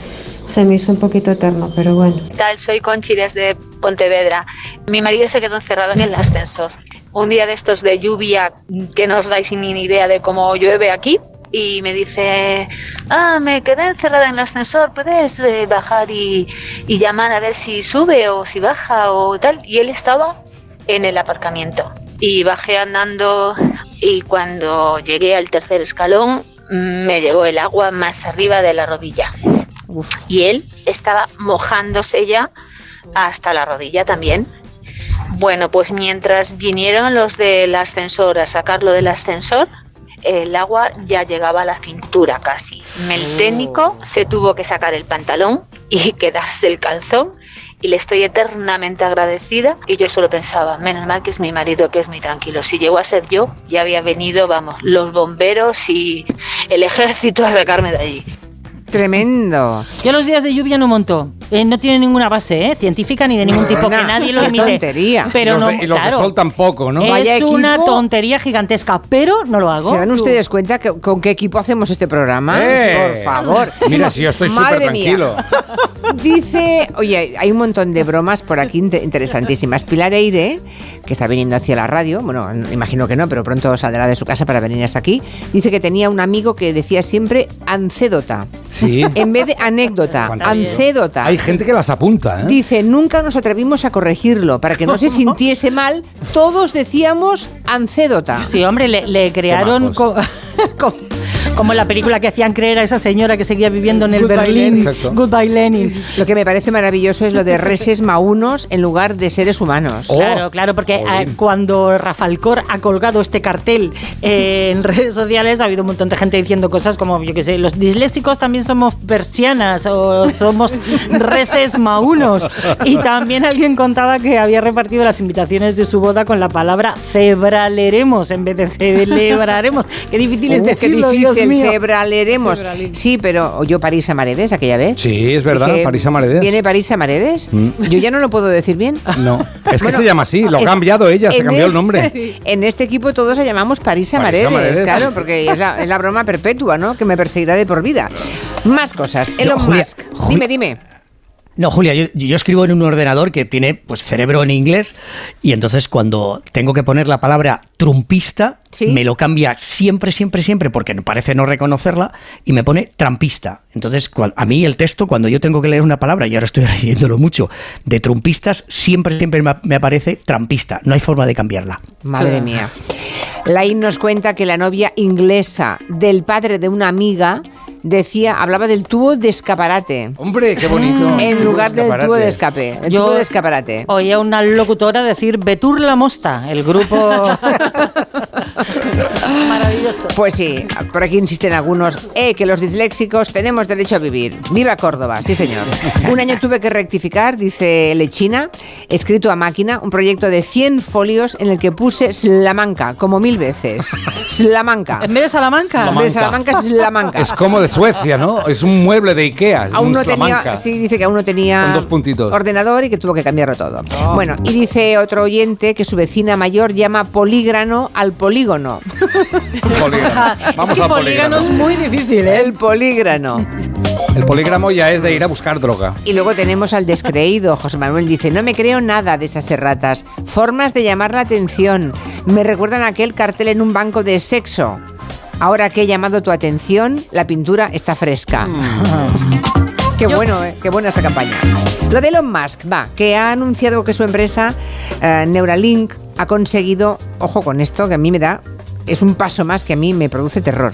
se me hizo un poquito eterno, pero bueno. ¿Qué tal? Soy Conchi desde Pontevedra. Mi marido se quedó encerrado en el ascensor. Un día de estos de lluvia que no os dais ni idea de cómo llueve aquí. Y me dice, ah, me quedé encerrada en el ascensor, ¿puedes eh, bajar y, y llamar a ver si sube o si baja o tal? Y él estaba en el aparcamiento. Y bajé andando y cuando llegué al tercer escalón me llegó el agua más arriba de la rodilla. Y él estaba mojándose ya hasta la rodilla también. Bueno, pues mientras vinieron los del ascensor a sacarlo del ascensor, el agua ya llegaba a la cintura casi. El técnico se tuvo que sacar el pantalón y [laughs] quedarse el calzón y le estoy eternamente agradecida y yo solo pensaba, menos mal que es mi marido que es muy tranquilo. Si llegó a ser yo, ya había venido, vamos, los bomberos y el ejército a sacarme de allí. Tremendo. Yo los días de lluvia no monto. Eh, no tiene ninguna base ¿eh? científica ni de ningún tipo, que [laughs] nadie lo emite. tontería. Pero y los no, de, y los de claro, sol tampoco, ¿no? es una tontería gigantesca, pero no lo hago. ¿Se dan Tú. ustedes cuenta que- con qué equipo hacemos este programa? ¡Eh! Por favor. [laughs] Mira, si yo estoy [laughs] súper tranquilo. Dice, oye, hay un montón de bromas por aquí inte- interesantísimas. Pilar Eire, que está viniendo hacia la radio, bueno, imagino que no, pero pronto saldrá de su casa para venir hasta aquí, dice que tenía un amigo que decía siempre ancédota. Sí. [laughs] En vez de anécdota, ancédota. Hay gente que las apunta, ¿eh? Dice, nunca nos atrevimos a corregirlo para que no se [laughs] sintiese mal. Todos decíamos ancédota. Sí, hombre, le, le crearon co- [laughs] como en la película que hacían creer a esa señora que seguía viviendo en el Goodbye, Berlín. Lenin. Goodbye Lenin. Lo que me parece maravilloso es lo de reses maunos en lugar de seres humanos. Claro, claro, porque eh, cuando Rafalcor ha colgado este cartel eh, en [laughs] redes sociales ha habido un montón de gente diciendo cosas como, yo qué sé, los disléxicos también somos persianas o somos reses maunos. Y también alguien contaba que había repartido las invitaciones de su boda con la palabra cebraleremos en vez de celebraremos. Qué difícil es Uh, qué decirlo, difícil, Dios mío. cebraleremos. Sí, pero yo París a Maredes aquella vez. Sí, es verdad, Dije, París a Maredes. ¿Viene París a Maredes? Mm. Yo ya no lo puedo decir bien. No, es que Bueno, se llama así, lo ha cambiado ella, se cambió el nombre. [laughs] En este equipo todos la llamamos París a París a Maredes, Maredes. claro, porque es la, es la broma perpetua, ¿no? Que me perseguirá de por vida. Más cosas. Elon Julia, Musk. Dime, dime. No, Julia, yo, yo escribo en un ordenador que tiene pues cerebro en inglés y entonces cuando tengo que poner la palabra trumpista, me lo cambia siempre, siempre, siempre porque me parece no reconocerla y me pone trampista. Entonces, cual- a mí el texto, cuando yo tengo que leer una palabra, y ahora estoy [laughs] leyéndolo mucho, de trumpistas, siempre, siempre me, me aparece trampista. No hay forma de cambiarla. Madre mía. Lain nos cuenta que la novia inglesa del padre de una amiga decía, hablaba del tubo de escaparate. Hombre, qué bonito. En Tubo lugar de del tubo de escape. El Yo- tubo de escaparate. Oía una locutora decir Betur la Mosta, el grupo. [laughs] Maravilloso. Pues sí, por aquí insisten algunos, eh, que los disléxicos tenemos derecho a vivir. Viva Córdoba, sí señor. [laughs] Un año tuve que rectificar, dice Lechina, escrito a máquina, un proyecto de 100 folios en el que puse Slamanca, como mil veces. Slamanca. En vez de Salamanca. En vez de Salamanca es Slamanca. Es como de Suecia, ¿no? Es un mueble de Ikea. es Aún un no tenía, sí, dice que aún no tenía Con dos puntitos. ordenador y que tuvo que cambiarlo todo. Bueno, y dice otro oyente que su vecina mayor llama polígrano al polígono. Polígrano. [laughs] Vamos es que al polígrano es muy difícil, ¿eh? El polígrano. El polígramo ya es de ir a buscar droga. Y luego tenemos al descreído. José Manuel dice, no me creo nada de esas erratas. Formas de llamar la atención. Me recuerdan a aquel cartel en un banco de sexo. Ahora que he llamado tu atención, la pintura está fresca. [laughs] Qué bueno, eh, qué buena esa campaña. Lo de Elon Musk, va, que ha anunciado que su empresa eh, Neuralink ha conseguido, ojo con esto, que a mí me da, es un paso más que a mí me produce terror.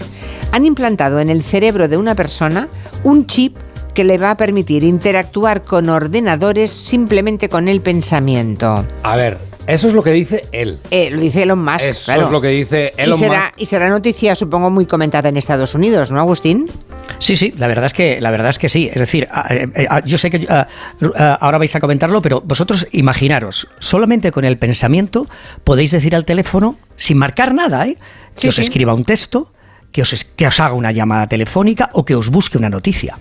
Han implantado en el cerebro de una persona un chip que le va a permitir interactuar con ordenadores simplemente con el pensamiento. A ver, eso es lo que dice él. Eh, lo dice Elon Musk, Eso claro. es lo que dice y Elon será, Musk. y será noticia, supongo, muy comentada en Estados Unidos, ¿no, Agustín? Sí, sí, la verdad es que la verdad es que sí. Es decir, a- eh, eh, a- yo sé que ah, ah, ahora vais a comentarlo, pero vosotros imaginaros, solamente con el pensamiento podéis decir al teléfono, sin marcar nada, ¿eh? que Sí, os sí. escriba un texto, que os, es- que os haga una llamada telefónica o que os busque una noticia.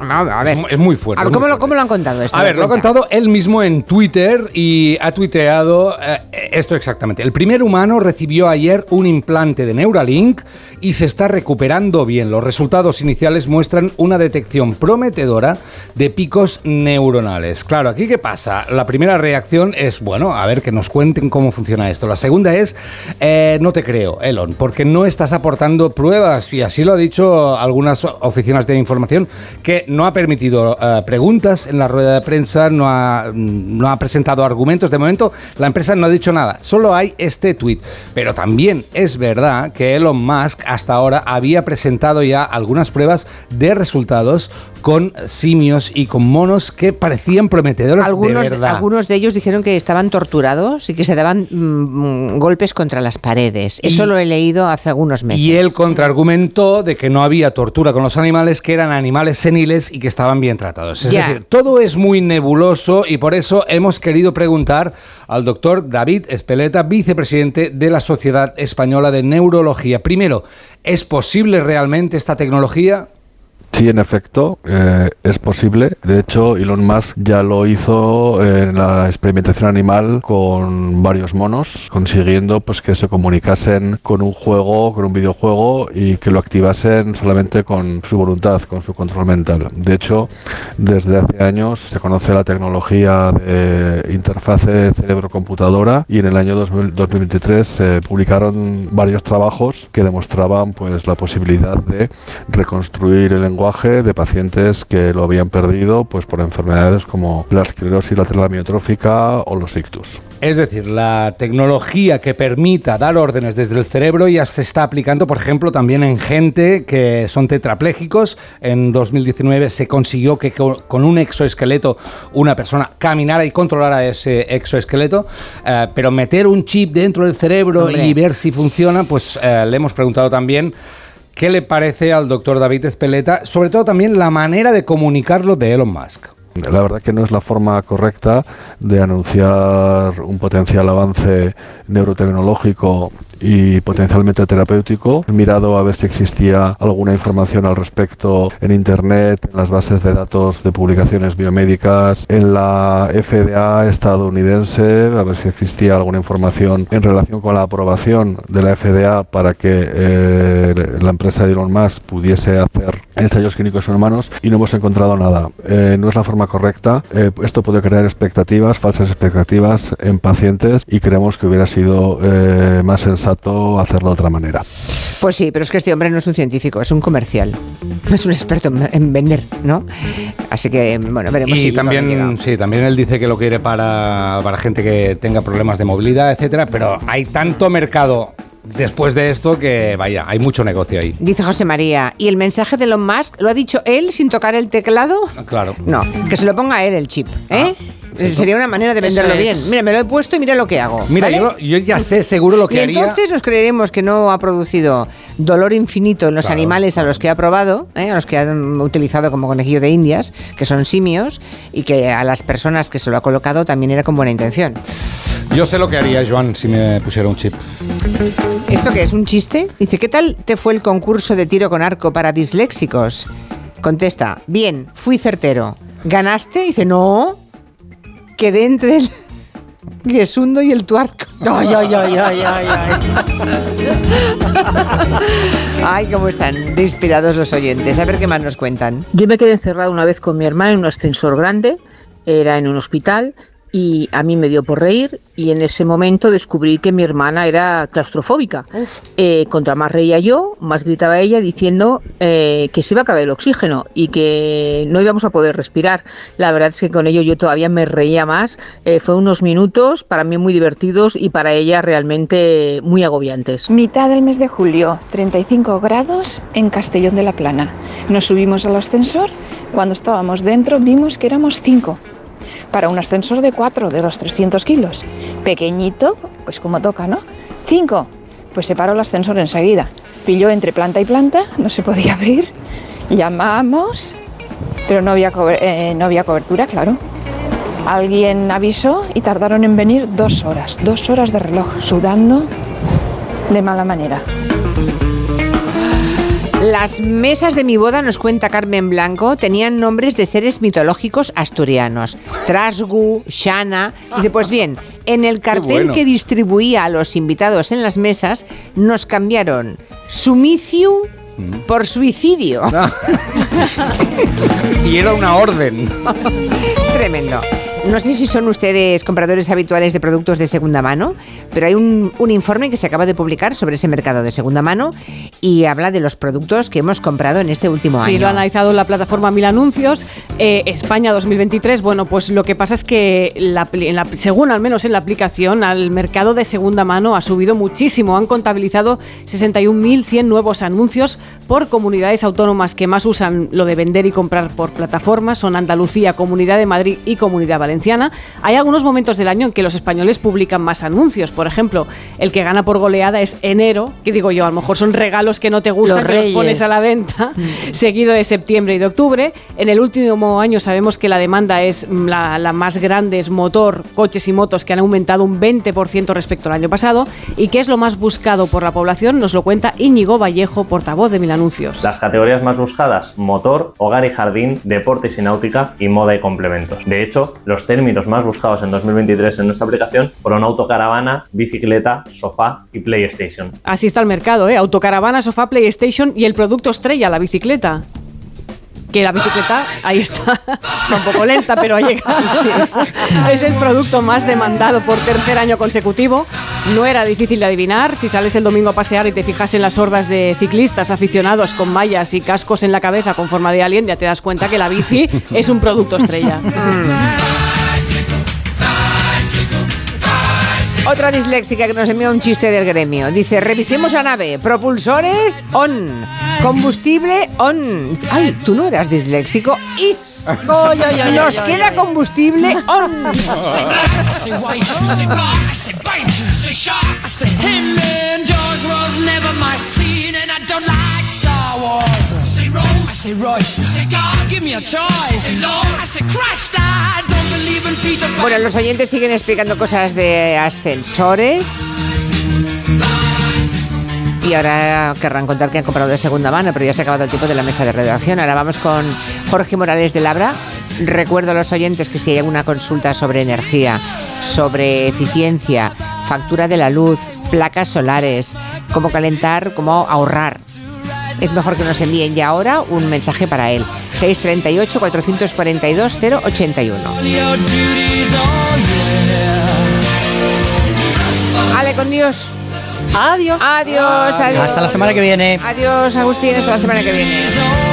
A ver, Es muy fuerte. A ver, ¿cómo, lo, fuerte. ¿cómo lo han contado esto? A ver, lo ha contado él mismo en Twitter y ha tuiteado eh, esto exactamente. El primer humano recibió ayer un implante de Neuralink y se está recuperando bien. Los resultados iniciales muestran una detección prometedora de picos neuronales. Claro, aquí qué pasa? La primera reacción es, bueno, a ver que nos cuenten cómo funciona esto. La segunda es, eh, no te creo, Elon, porque no estás aportando pruebas y así lo ha dicho algunas oficinas de información que no ha permitido eh, preguntas en la rueda de prensa, no ha, no ha presentado argumentos. De momento, la empresa no ha dicho nada, solo hay este tuit. Pero también es verdad que Elon Musk hasta ahora había presentado ya algunas pruebas de resultados con simios y con monos que parecían prometedores Algunos, de verdad. algunos de ellos dijeron que estaban torturados y que se daban mm, golpes contra las paredes. Eso lo he leído hace algunos meses. Y él contraargumentó de que no había tortura con los animales, que eran animales seniles y que estaban bien tratados. Es Ya. decir, todo es muy nebuloso y por eso hemos querido preguntar al doctor David Espeleta, vicepresidente de la Sociedad Española de Neurología. Primero, ¿es posible realmente esta tecnología? Sí, en efecto, eh, es posible. De hecho, Elon Musk ya lo hizo en la experimentación animal con varios monos, consiguiendo pues que se comunicasen con un juego, con un videojuego y que lo activasen solamente con su voluntad, con su control mental. De hecho, desde hace años se conoce la tecnología de interfase cerebro-computadora y en el año 2000 2023 se publicaron varios trabajos que demostraban pues la posibilidad de reconstruir el lenguaje de pacientes que lo habían perdido pues por enfermedades como la esclerosis lateral amiotrófica o los ictus. Es decir, la tecnología que permita dar órdenes desde el cerebro ya se está aplicando, por ejemplo, también en gente que son tetraplégicos. En 2019 se consiguió que co- con un exoesqueleto una persona caminara y controlara ese exoesqueleto, eh, pero meter un chip dentro del cerebro Hombre. y ver si funciona, pues eh, le hemos preguntado también. ¿Qué le parece al doctor David Espeleta? Sobre todo también la manera de comunicarlo de Elon Musk. La verdad que no es la forma correcta de anunciar un potencial avance neurotecnológico y potencialmente terapéutico. He mirado a ver si existía alguna información al respecto en Internet, en las bases de datos de publicaciones biomédicas, en la FDA estadounidense, a ver si existía alguna información en relación con la aprobación de la FDA para que eh, la empresa de Elon Musk pudiese hacer ensayos clínicos en humanos y no hemos encontrado nada. Eh, no es la forma correcta. Eh, esto puede crear expectativas, falsas expectativas en pacientes y creemos que hubiera sido eh, más sensato hacerlo de otra manera. Pues sí, pero es que este hombre no es un científico, es un comercial. [laughs] Es un experto en, en vender, ¿no? Así que, bueno, veremos Y si también, sí, también él dice que lo quiere para, para gente que tenga problemas de movilidad, etcétera, pero hay tanto mercado después de esto que, vaya, hay mucho negocio ahí. Dice José María, ¿y el mensaje de Elon Musk lo ha dicho él sin tocar el teclado? Claro. No, que se lo ponga él el chip, ¿eh? Sería una manera de venderlo es. bien. Mira, me lo he puesto y mira lo que hago. Mira, ¿vale? yo, yo ya sé seguro lo que y haría. entonces nos creeremos que no ha producido dolor infinito en los Claro, animales a los que ha probado, ¿eh? a los que han utilizado como conejillo de indias, que son simios, y que a las personas que se lo ha colocado también era con buena intención. Yo sé lo que haría, Joan, si me pusiera un chip. ¿Esto qué es? ¿Un chiste? Dice, ¿qué tal te fue el concurso de tiro con arco para disléxicos? Contesta, bien, fui certero. ¿Ganaste? Dice, no, quedé entre el [laughs] guesundo y el tuarco. [laughs] Ay, ay, ay, ay, ay, ay. [laughs] Ay, cómo están de inspirados los oyentes. A ver qué más nos cuentan. Yo me quedé encerrada una vez con mi hermana en un ascensor grande, era en un hospital, y a mí me dio por reír y en ese momento descubrí que mi hermana era claustrofóbica. Eh, contra más reía yo, más gritaba ella diciendo eh, que se iba a acabar el oxígeno y que no íbamos a poder respirar. La verdad es que con ello yo todavía me reía más. Eh, fue unos minutos para mí muy divertidos y para ella realmente muy agobiantes. Mitad del mes de julio, 35 grados en Castellón de la Plana. Nos subimos al ascensor. Cuando estábamos dentro vimos que éramos cinco. Para un ascensor de 4 de los 300 kilos. Pequeñito, pues como toca, ¿no? 5. Pues se paró el ascensor enseguida. Pilló entre planta y planta, no se podía abrir. Llamamos, pero no había, eh, no había cobertura, claro. Alguien avisó y tardaron en venir dos horas. Dos horas de reloj, sudando de mala manera. Las mesas de mi boda, nos cuenta Carmen Blanco, tenían nombres de seres mitológicos asturianos. Trasgu, Shana. Dice, pues bien, en el cartel bueno. que distribuía a los invitados en las mesas, nos cambiaron Sumiciu por suicidio. [laughs] Y era una orden. [laughs] Tremendo. No sé si son ustedes compradores habituales de productos de segunda mano, pero hay un, un informe que se acaba de publicar sobre ese mercado de segunda mano y habla de los productos que hemos comprado en este último Sí, año. lo ha analizado la plataforma Mil Anuncios. Eh, España 2023, bueno, pues lo que pasa es que la apli- en la- según al menos en la aplicación, al mercado de segunda mano ha subido muchísimo. Han contabilizado 61.100 nuevos anuncios por comunidades autónomas que más usan lo de vender y comprar por plataformas. Son Andalucía, Comunidad de Madrid y Comunidad Valenciana. Hay algunos momentos del año en que los españoles publican más anuncios. Por ejemplo, el que gana por goleada es enero, que digo yo, a lo mejor son regalos que no te gustan, Los que los pones a la venta, seguido de septiembre y de octubre. En el último año sabemos que la demanda es mm, la, la más grande, es motor, coches y motos que han aumentado un 20% respecto al año pasado. ¿Y qué es lo más buscado por la población? Nos lo cuenta Íñigo Vallejo, portavoz de Mil Anuncios. Las categorías más buscadas, motor, hogar y jardín, deportes y náutica y moda y complementos. De hecho, los términos más buscados en 2023 en nuestra aplicación fueron autocaravana, bicicleta, sofá y PlayStation. Así está el mercado, ¿eh? Autocaravana, sofá, PlayStation y el producto estrella, la bicicleta. Que la bicicleta, ahí está, [laughs] un poco lenta, pero ha llegado. [laughs] Es el producto más demandado por tercer año consecutivo. No era difícil de adivinar. Si sales el domingo a pasear y te fijas en las hordas de ciclistas aficionados con mallas y cascos en la cabeza con forma de alien, ya te das cuenta que la bici [laughs] es un producto estrella. Otra disléxica que nos envió un chiste del gremio. Dice, revisemos la nave. Propulsores on. Combustible on. Ay, tú no eras disléxico. Is. [laughs] Nos queda combustible on. Was never my scene, and I don't like Star Wars. Say Rose, say Royce, say God, give me a choice. Say Lord, I say Christ, I don't believe in Peter Pan. Bueno, los oyentes siguen explicando cosas de ascensores. Y ahora querrán contar que han comprado de segunda mano, pero ya se ha acabado el tiempo de la mesa de redacción. Ahora vamos con Jorge Morales de Labra. Recuerdo a los oyentes que si hay alguna consulta sobre energía, sobre eficiencia, factura de la luz, placas solares, cómo calentar, cómo ahorrar, es mejor que nos envíen ya ahora un mensaje para él. 638 442 081. Your duties, oh yeah. Ale, con Dios. Adiós. Adiós, adiós. Hasta la semana que viene. Adiós, Agustín, hasta la semana que viene.